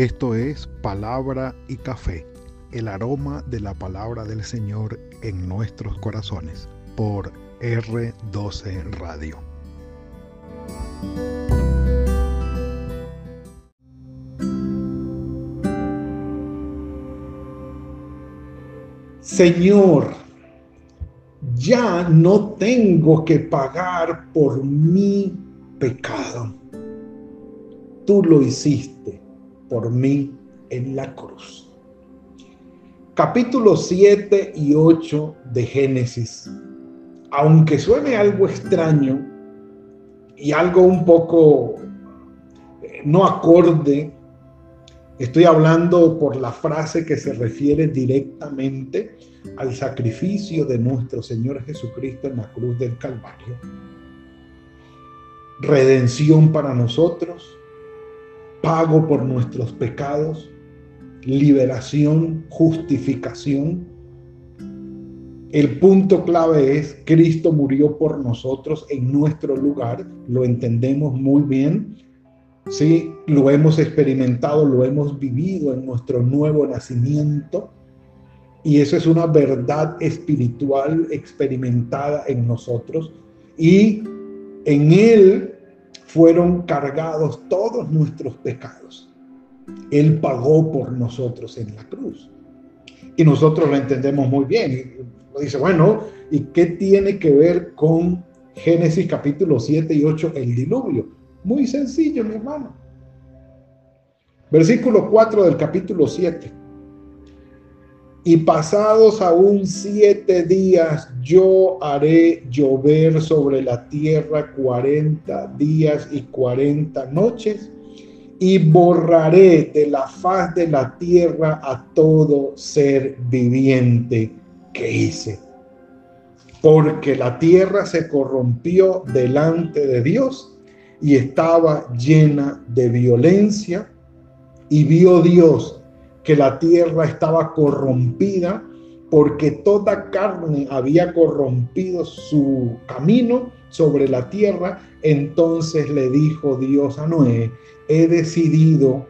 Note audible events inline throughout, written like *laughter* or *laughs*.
Esto es Palabra y Café, el aroma de la palabra del Señor en nuestros corazones, por R12 Radio. Señor, ya no tengo que pagar por mi pecado. Tú lo hiciste por mí en la cruz. Capítulo 7 y 8 de Génesis. Aunque suene algo extraño y algo un poco eh, no acorde, estoy hablando por la frase que se refiere directamente al sacrificio de nuestro Señor Jesucristo en la cruz del Calvario. Redención para nosotros, pago por nuestros pecados, liberación, justificación. El punto clave es, Cristo murió por nosotros en nuestro lugar, lo entendemos muy bien, sí, lo hemos experimentado, lo hemos vivido en nuestro nuevo nacimiento. Y eso es una verdad espiritual experimentada en nosotros. Y en Él fueron cargados todos nuestros pecados. Él pagó por nosotros en la cruz. Y nosotros lo entendemos muy bien. dice, bueno, ¿y qué tiene que ver con Génesis capítulo 7 y 8, el diluvio? Muy sencillo, mi hermano. Versículo 4 del capítulo 7. Y pasados aún siete días yo haré llover sobre la tierra cuarenta días y cuarenta noches y borraré de la faz de la tierra a todo ser viviente que hice. Porque la tierra se corrompió delante de Dios y estaba llena de violencia y vio Dios que la tierra estaba corrompida porque toda carne había corrompido su camino sobre la tierra. Entonces le dijo Dios a Noé, he decidido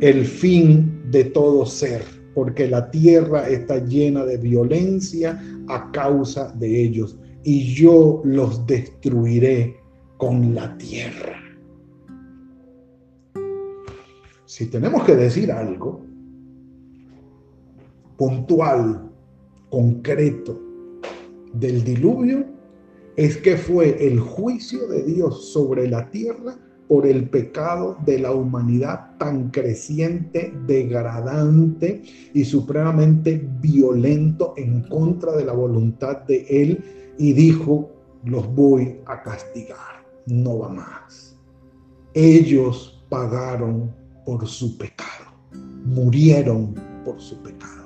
el fin de todo ser, porque la tierra está llena de violencia a causa de ellos, y yo los destruiré con la tierra. Si tenemos que decir algo, puntual, concreto del diluvio es que fue el juicio de Dios sobre la tierra por el pecado de la humanidad tan creciente, degradante y supremamente violento en contra de la voluntad de Él y dijo, los voy a castigar, no va más. Ellos pagaron por su pecado, murieron por su pecado.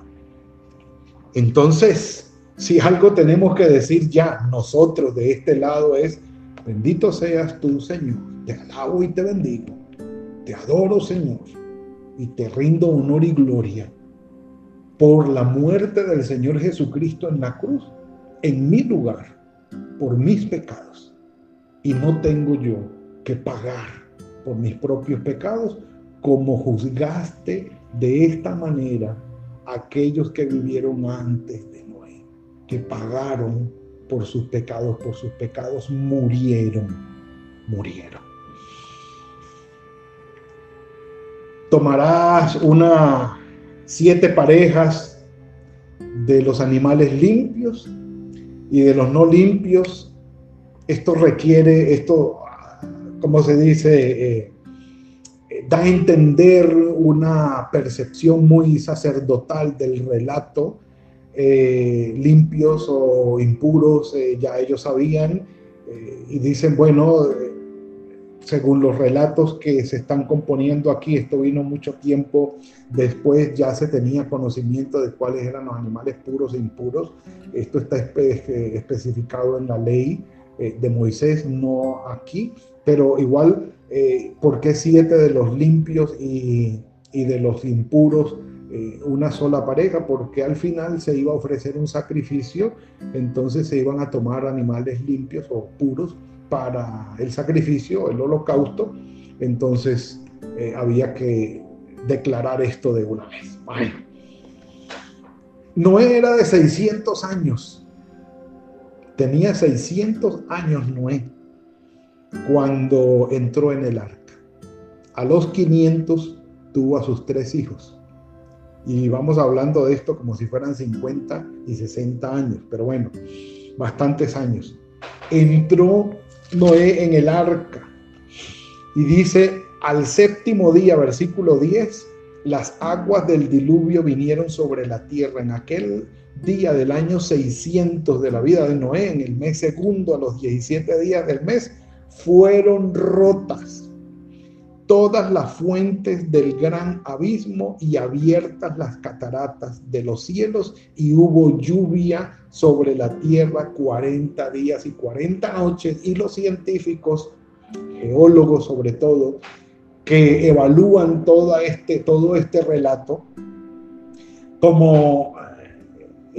Entonces, si algo tenemos que decir ya nosotros de este lado es, bendito seas tú, Señor, te alabo y te bendigo, te adoro, Señor, y te rindo honor y gloria por la muerte del Señor Jesucristo en la cruz, en mi lugar, por mis pecados. Y no tengo yo que pagar por mis propios pecados como juzgaste de esta manera aquellos que vivieron antes de Noé, que pagaron por sus pecados, por sus pecados murieron, murieron. Tomarás una siete parejas de los animales limpios y de los no limpios. Esto requiere, esto, como se dice, eh, da a entender una percepción muy sacerdotal del relato, eh, limpios o impuros, eh, ya ellos sabían, eh, y dicen, bueno, según los relatos que se están componiendo aquí, esto vino mucho tiempo después, ya se tenía conocimiento de cuáles eran los animales puros e impuros, esto está especificado en la ley de Moisés, no aquí, pero igual eh, ¿por qué siete de los limpios y, de los impuros eh, una sola pareja? Porque al final se iba a ofrecer un sacrificio, entonces se iban a tomar animales limpios o puros para el sacrificio, el holocausto, entonces eh, había que declarar esto de una vez. Bueno. Noé era de 600 años. Tenía 600 años Noé cuando entró en el arca. A los 500 tuvo a sus tres hijos. Y vamos hablando de esto como si fueran 50 y 60 años, pero bueno, bastantes años. Entró Noé en el arca y dice, al séptimo día, versículo 10, las aguas del diluvio vinieron sobre la tierra en aquel día del año 600 de la vida de Noé, en el mes segundo, a los 17 días del mes, fueron rotas todas las fuentes del gran abismo y abiertas las cataratas de los cielos y hubo lluvia sobre la tierra 40 días y 40 noches. Y los científicos, geólogos sobre todo, que evalúan este, todo este relato como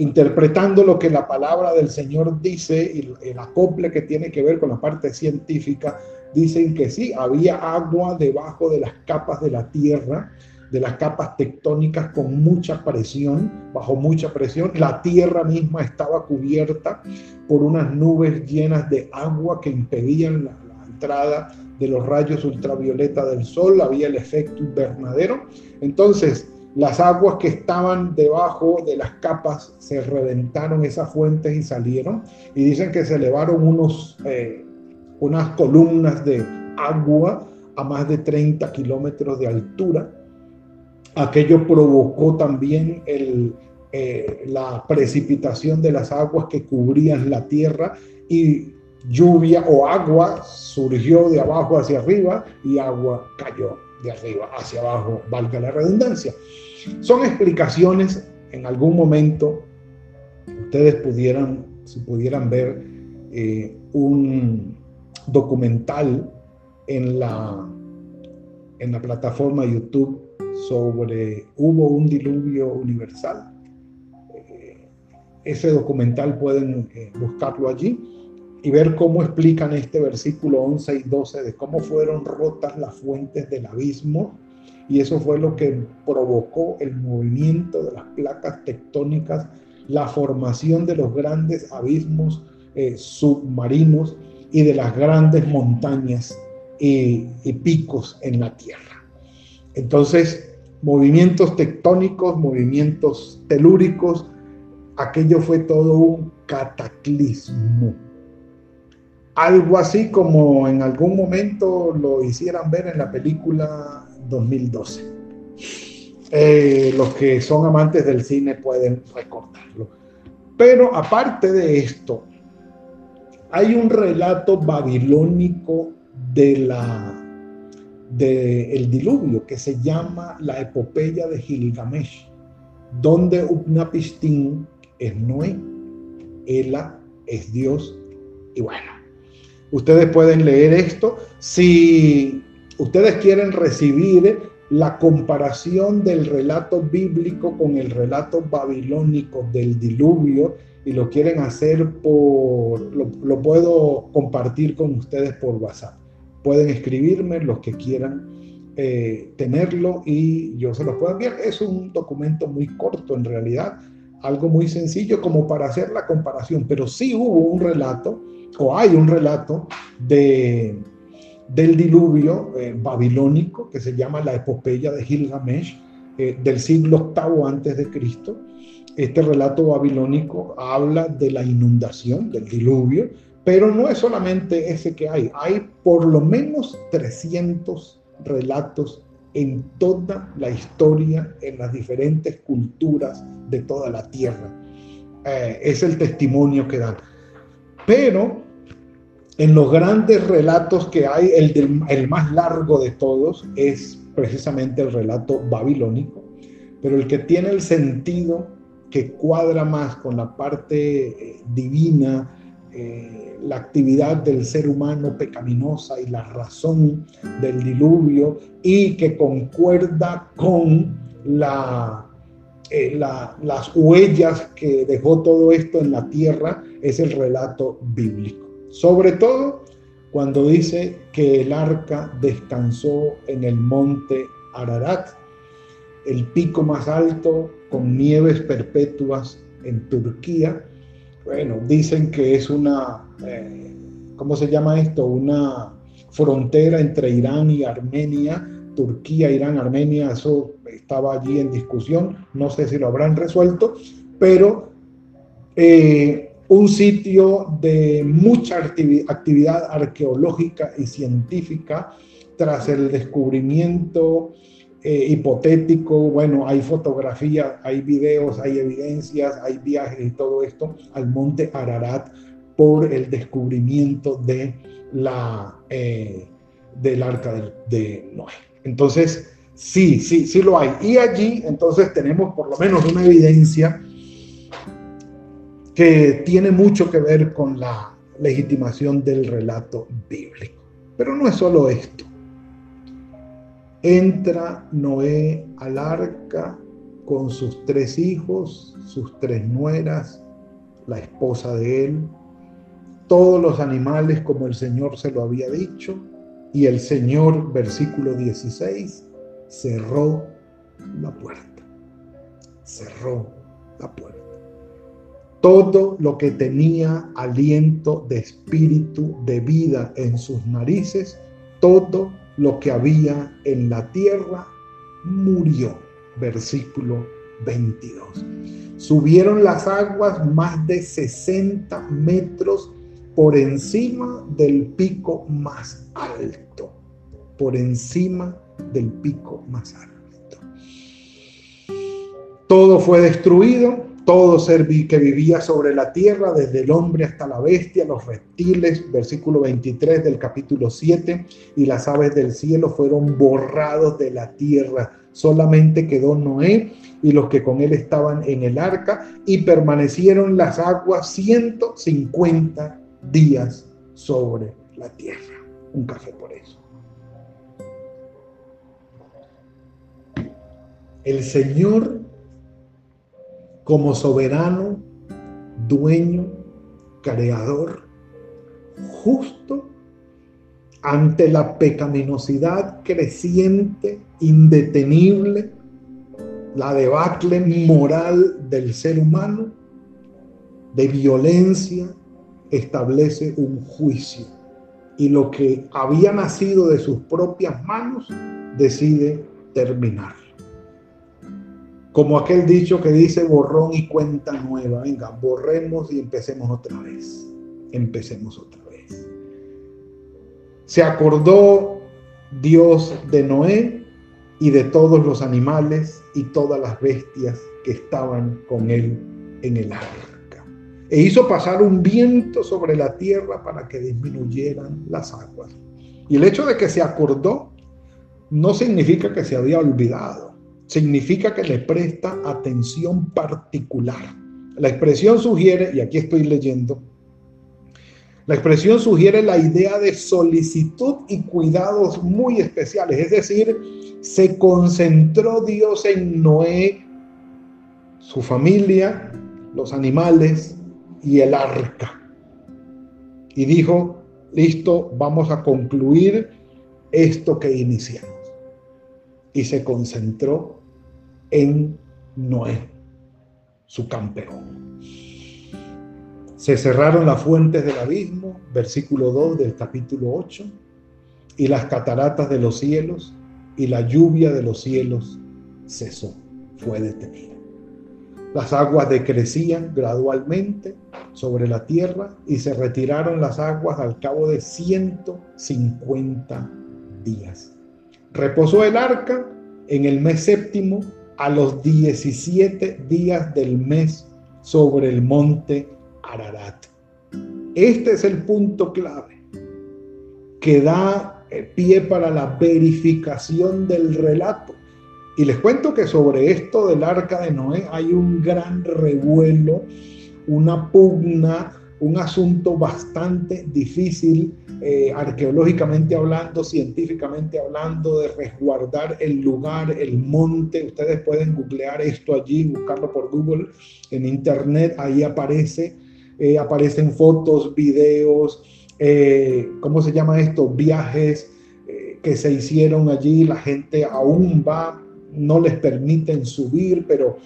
interpretando lo que la palabra del Señor dice y el acople que tiene que ver con la parte científica, dicen que sí, había agua debajo de las capas de la tierra, de las capas tectónicas con mucha presión, bajo mucha presión. La tierra misma estaba cubierta por unas nubes llenas de agua que impedían la, entrada de los rayos ultravioleta del sol, había el efecto invernadero. Entonces, las aguas que estaban debajo de las capas se reventaron esas fuentes y salieron. Y dicen que se elevaron unos... Eh, unas columnas de agua a más de 30 kilómetros de altura. Aquello provocó también eh, la precipitación de las aguas que cubrían la tierra y lluvia o agua surgió de abajo hacia arriba y agua cayó de arriba hacia abajo, valga la redundancia. Son explicaciones en algún momento, ustedes pudieran, si pudieran ver eh, un, documental en la, en la plataforma YouTube sobre Hubo un diluvio universal. Eh, ese documental pueden eh, buscarlo allí y ver cómo explican este versículo 11 y 12 de cómo fueron rotas las fuentes del abismo y eso fue lo que provocó el movimiento de las placas tectónicas, la formación de los grandes abismos eh, submarinos y de las grandes montañas y, picos en la tierra. Entonces, movimientos tectónicos, movimientos telúricos, aquello fue todo un cataclismo. Algo así como en algún momento lo hicieran ver en la película 2012. Eh, los que son amantes del cine pueden recordarlo. Pero aparte de esto, hay un relato babilónico de la de el diluvio que se llama la epopeya de Gilgamesh, donde Upnapistín es Noé, Ela es Dios y bueno, ustedes pueden leer esto si ustedes quieren recibir la comparación del relato bíblico con el relato babilónico del diluvio y lo quieren hacer por, lo, puedo compartir con ustedes por WhatsApp. Pueden escribirme los que quieran eh, tenerlo y yo se los puedo enviar. Es un documento muy corto en realidad, algo muy sencillo como para hacer la comparación, pero sí hubo un relato o hay un relato de, del diluvio eh, babilónico que se llama la epopeya de Gilgamesh eh, del siglo VIII antes de Cristo este relato babilónico habla de la inundación, del diluvio, pero no es solamente ese que hay, hay por lo menos 300 relatos en toda la historia, en las diferentes culturas de toda la tierra. Eh, es el testimonio que dan. Pero en los grandes relatos que hay, el, más largo de todos es precisamente el relato babilónico, pero el que tiene el sentido que cuadra más con la parte eh, divina, eh, la actividad del ser humano pecaminosa y la razón del diluvio y que concuerda con eh, las huellas que dejó todo esto en la tierra, es el relato bíblico. Sobre todo cuando dice que el arca descansó en el monte Ararat el pico más alto con nieves perpetuas en Turquía. Bueno, dicen que es una, eh, ¿cómo se llama esto? Una frontera entre Irán y Armenia. Turquía, Irán, Armenia, eso estaba allí en discusión. No sé si lo habrán resuelto, pero eh, un sitio de mucha actividad arqueológica y científica tras el descubrimiento eh, hipotético, bueno, hay fotografías, hay videos, hay evidencias, hay viajes y todo esto al monte Ararat por el descubrimiento de la, eh, del arca de, de Noé. Entonces, sí, sí, sí lo hay. Y allí entonces tenemos por lo menos una evidencia que tiene mucho que ver con la legitimación del relato bíblico. Pero no es solo esto. Entra Noé al arca con sus tres hijos, sus tres nueras, la esposa de él, todos los animales como el Señor se lo había dicho, y el Señor, versículo 16, cerró la puerta. Cerró la puerta. Todo lo que tenía aliento de espíritu, de vida en sus narices, todo lo que había en la tierra murió. Versículo 22. Subieron las aguas más de 60 metros por encima del pico más alto. Por encima del pico más alto. Todo fue destruido todo ser que vivía sobre la tierra, desde el hombre hasta la bestia, los reptiles, versículo 23 del capítulo 7, y las aves del cielo fueron borrados de la tierra. Solamente quedó Noé y los que con él estaban en el arca, y permanecieron las aguas 150 días sobre la tierra. Un café por eso. El Señor como soberano, dueño, creador, justo, ante la pecaminosidad creciente, indetenible, la debacle moral del ser humano, de violencia, establece un juicio. Y lo que había nacido de sus propias manos decide terminar. Como aquel dicho que dice borrón y cuenta nueva. Venga, borremos y empecemos otra vez. Empecemos otra vez. Se acordó Dios de Noé y de todos los animales y todas las bestias que estaban con él en el arca. E hizo pasar un viento sobre la tierra para que disminuyeran las aguas. Y el hecho de que se acordó no significa que se había olvidado significa que le presta atención particular. La expresión sugiere, y aquí estoy leyendo, la expresión sugiere la idea de solicitud y cuidados muy especiales, es decir, se concentró Dios en Noé, su familia, los animales y el arca. Y dijo, listo, vamos a concluir esto que iniciamos. Y se concentró en Noé, su campeón. Se cerraron las fuentes del abismo, versículo 2 del capítulo 8, y las cataratas de los cielos y la lluvia de los cielos cesó, fue detenida. Las aguas decrecían gradualmente sobre la tierra y se retiraron las aguas al cabo de 150 días. Reposó el arca en el mes séptimo a los 17 días del mes sobre el monte Ararat. Este es el punto clave que da pie para la verificación del relato. Y les cuento que sobre esto del arca de Noé hay un gran revuelo, una pugna, un asunto bastante difícil eh, arqueológicamente hablando, científicamente hablando, de resguardar el lugar, el monte. Ustedes pueden googlear esto allí, buscarlo por Google en internet, ahí aparece, eh, aparecen fotos, videos, eh, ¿cómo se llama esto? Viajes que se hicieron allí, la gente aún va no les permiten subir, pero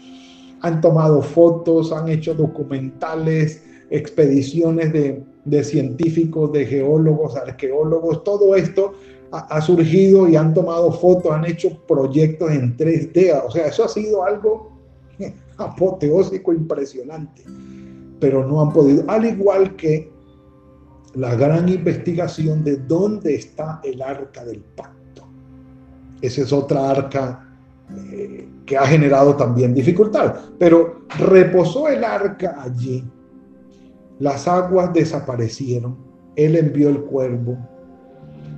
han tomado fotos, han hecho documentales, expediciones de, científicos, de geólogos, arqueólogos, todo esto ha, surgido y han tomado fotos, han hecho proyectos en 3D, o sea, eso ha sido algo *laughs* apoteósico, impresionante, pero no han podido, al igual que la gran investigación de dónde está el arca del pacto. Esa es otra arca eh, que ha generado también dificultad, pero reposó el arca allí, las aguas desaparecieron, él envió el cuervo,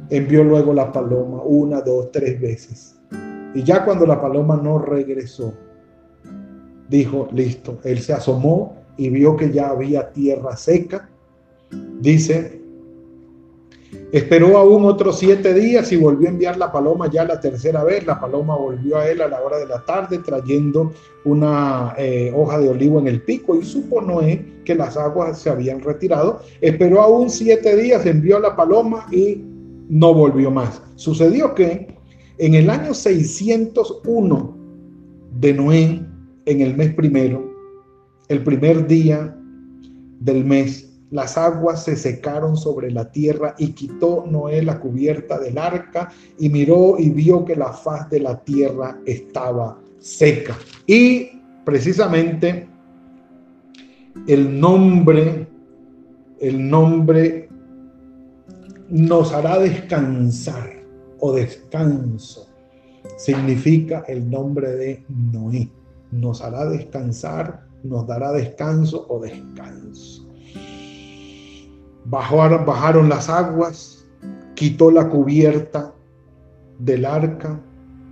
envió luego la paloma una, dos, tres veces. Y ya cuando la paloma no regresó, dijo, listo, él se asomó y vio que ya había tierra seca. Dice, esperó aún otros siete días y volvió a enviar la paloma ya la tercera vez. La paloma volvió a él a la hora de la tarde trayendo una eh, hoja de olivo en el pico y supo Noé que las aguas se habían retirado. Esperó aún siete días, envió la paloma y no volvió más. Sucedió que en el año 601 de Noé, en el mes primero, el primer día del mes, las aguas se secaron sobre la tierra y quitó Noé la cubierta del arca y miró y vio que la faz de la tierra estaba seca. Y precisamente el nombre, el nombre nos hará descansar o descanso. Significa el nombre de Noé. Nos hará descansar, nos dará descanso o descanso. Bajaron, las aguas, quitó la cubierta del arca,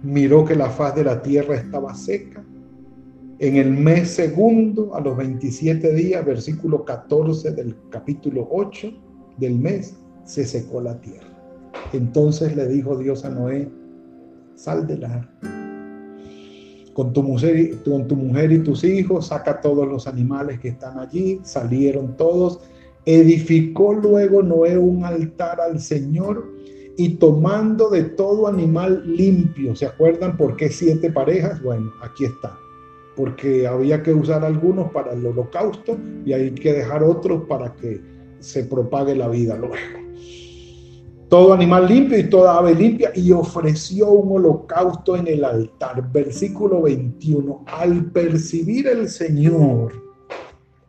miró que la faz de la tierra estaba seca. En el mes segundo, a los 27 días, versículo 14 del capítulo 8 del mes, se secó la tierra. Entonces le dijo Dios a Noé, sal del arca. Con tu, mujer, con tu mujer y tus hijos, saca todos los animales que están allí. Salieron todos. Edificó luego Noé un altar al Señor y tomando de todo animal limpio. ¿Se acuerdan por qué siete parejas? Bueno, aquí está. Porque había que usar algunos para el holocausto y hay que dejar otros para que se propague la vida luego todo animal limpio y toda ave limpia, y ofreció un holocausto en el altar. Versículo 21. Al percibir el Señor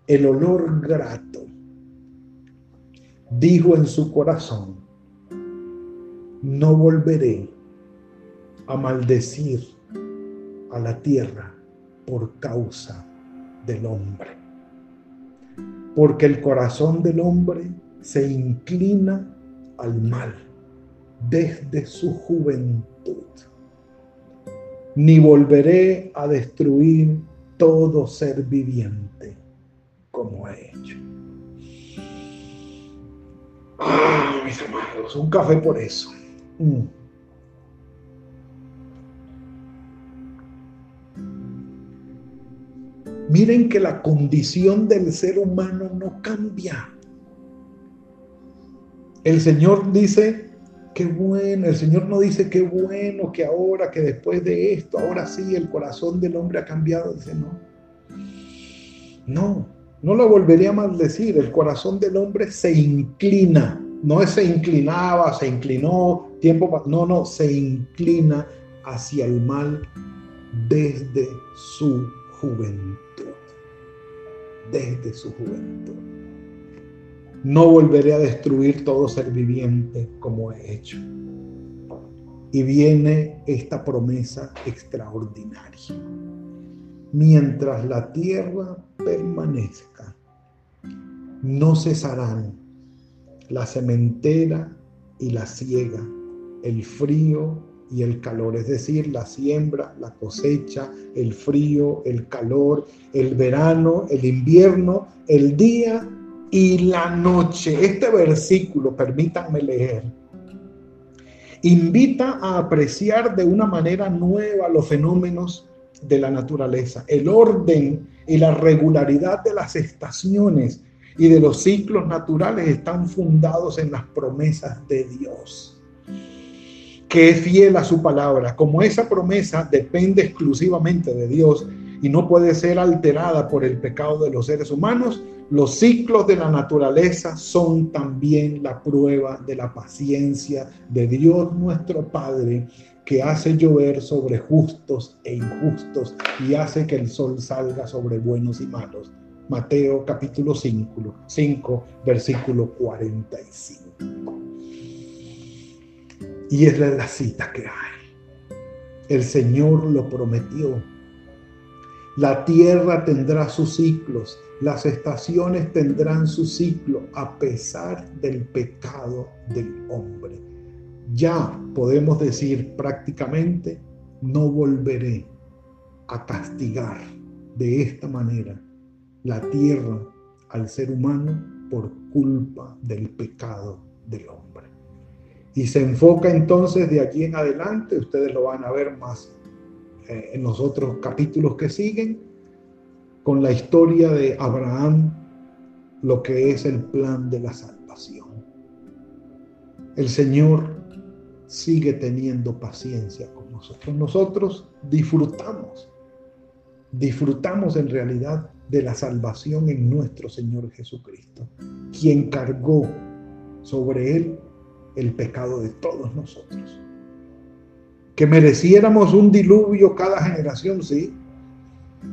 el olor grato, dijo en su corazón, no volveré a maldecir a la tierra por causa del hombre. Porque el corazón del hombre se inclina al mal desde su juventud. Ni volveré a destruir todo ser viviente como he hecho. Mis amados, un café por eso. Mm. Miren que la condición del ser humano no cambia. El Señor dice, qué bueno, el Señor no dice qué bueno que ahora, que después de esto, ahora sí, el corazón del hombre ha cambiado. Dice, no. No, no lo volvería a maldecir. El corazón del hombre se inclina. No es se inclinaba, se inclinó, tiempo. No, no, se inclina hacia el mal desde su juventud. Desde su juventud no volveré a destruir todo ser viviente como he hecho. Y viene esta promesa extraordinaria. Mientras la tierra permanezca, no cesarán la sementera y la siega, el frío y el calor, es decir, la siembra, la cosecha, el frío, el calor, el verano, el invierno, el día y la noche. Este versículo, permítanme leer, invita a apreciar de una manera nueva los fenómenos de la naturaleza, el orden y la regularidad de las estaciones y de los ciclos naturales están fundados en las promesas de Dios que es fiel a su palabra. Como esa promesa depende exclusivamente de Dios y no puede ser alterada por el pecado de los seres humanos, los ciclos de la naturaleza son también la prueba de la paciencia de Dios nuestro Padre, que hace llover sobre justos e injustos y hace que el sol salga sobre buenos y malos. Mateo capítulo 5, 5 versículo 45. Y es la cita que hay. El Señor lo prometió. La tierra tendrá sus ciclos, las estaciones tendrán su ciclo a pesar del pecado del hombre. Ya podemos decir prácticamente, no volveré a castigar de esta manera la tierra al ser humano por culpa del pecado del hombre. Y se enfoca entonces de allí en adelante, ustedes lo van a ver más eh, en los otros capítulos que siguen, con la historia de Abraham, lo que es el plan de la salvación. El Señor sigue teniendo paciencia con nosotros. Nosotros disfrutamos, disfrutamos en realidad de la salvación en nuestro Señor Jesucristo, quien cargó sobre él el pecado de todos nosotros. Que mereciéramos un diluvio cada generación, sí.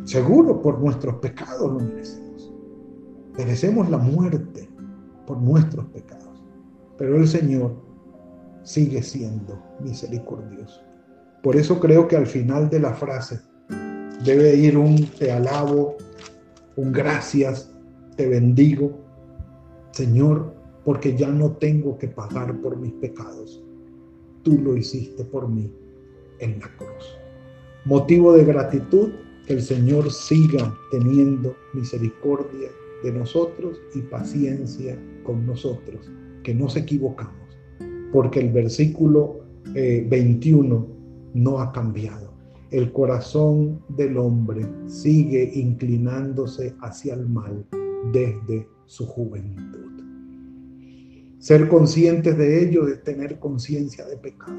Seguro por nuestros pecados lo merecemos. Merecemos la muerte por nuestros pecados. Pero el Señor sigue siendo misericordioso. Por eso creo que al final de la frase debe ir un te alabo, un gracias, te bendigo, Señor, porque ya no tengo que pagar por mis pecados. Tú lo hiciste por mí en la cruz. Motivo de gratitud, que el Señor siga teniendo misericordia de nosotros y paciencia con nosotros, que nos equivocamos, porque el versículo 21 eh, no ha cambiado. El corazón del hombre sigue inclinándose hacia el mal desde su juventud. Ser conscientes de ello es tener conciencia de pecado.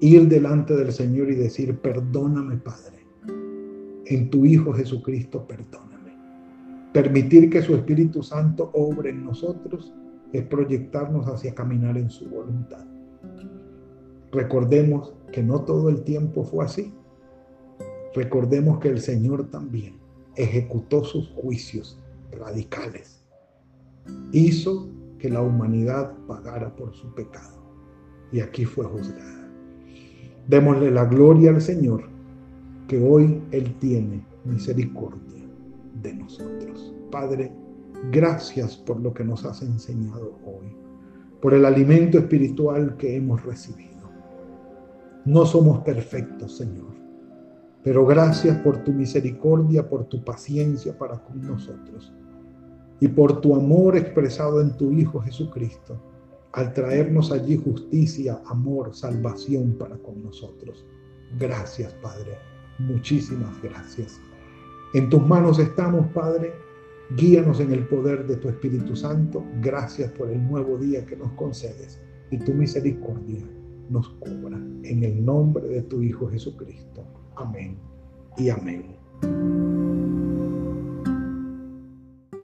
Ir delante del Señor y decir, perdóname Padre, en tu Hijo Jesucristo perdóname. Permitir que su Espíritu Santo obre en nosotros es proyectarnos hacia caminar en su voluntad. Recordemos que no todo el tiempo fue así. Recordemos que el Señor también ejecutó sus juicios radicales. Hizo que la humanidad pagara por su pecado. Y aquí fue juzgada. Démosle la gloria al Señor, que hoy Él tiene misericordia de nosotros. Padre, gracias por lo que nos has enseñado hoy, por el alimento espiritual que hemos recibido. No somos perfectos, Señor, pero gracias por tu misericordia, por tu paciencia para con nosotros y por tu amor expresado en tu Hijo Jesucristo, al traernos allí justicia, amor, salvación para con nosotros. Gracias, Padre. Muchísimas gracias. En tus manos estamos, Padre. Guíanos en el poder de tu Espíritu Santo. Gracias por el nuevo día que nos concedes y tu misericordia nos cubra. En el nombre de tu Hijo Jesucristo. Amén y amén.